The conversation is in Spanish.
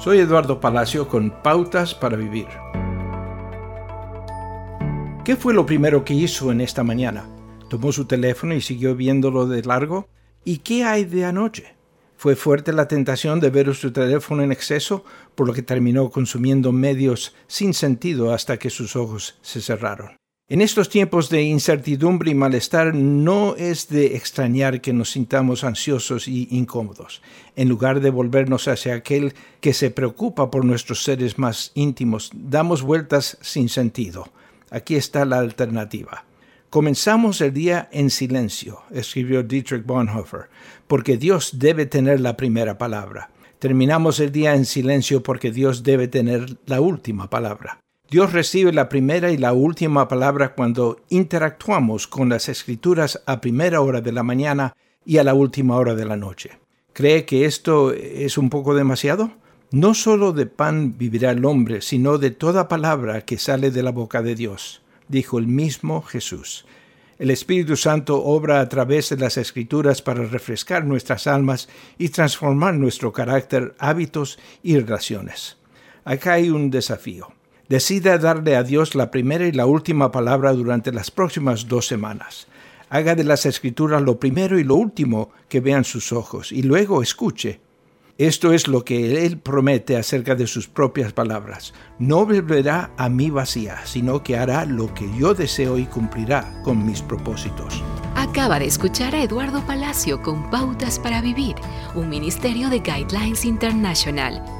Soy Eduardo Palacio con Pautas para Vivir. ¿Qué fue lo primero que hizo en esta mañana? ¿Tomó su teléfono y siguió viéndolo de largo? ¿Y qué hay de anoche? Fue fuerte la tentación de ver su teléfono en exceso, por lo que terminó consumiendo medios sin sentido hasta que sus ojos se cerraron. En estos tiempos de incertidumbre y malestar no es de extrañar que nos sintamos ansiosos y incómodos. En lugar de volvernos hacia aquel que se preocupa por nuestros seres más íntimos, damos vueltas sin sentido. Aquí está la alternativa. Comenzamos el día en silencio, escribió Dietrich Bonhoeffer, porque Dios debe tener la primera palabra. Terminamos el día en silencio porque Dios debe tener la última palabra. Dios recibe la primera y la última palabra cuando interactuamos con las escrituras a primera hora de la mañana y a la última hora de la noche. ¿Cree que esto es un poco demasiado? No solo de pan vivirá el hombre, sino de toda palabra que sale de la boca de Dios dijo el mismo Jesús. El Espíritu Santo obra a través de las Escrituras para refrescar nuestras almas y transformar nuestro carácter, hábitos y relaciones. Acá hay un desafío. Decida darle a Dios la primera y la última palabra durante las próximas dos semanas. Haga de las Escrituras lo primero y lo último que vean sus ojos y luego escuche esto es lo que Él promete acerca de sus propias palabras. No volverá a mí vacía, sino que hará lo que yo deseo y cumplirá con mis propósitos. Acaba de escuchar a Eduardo Palacio con Pautas para Vivir, un ministerio de Guidelines International.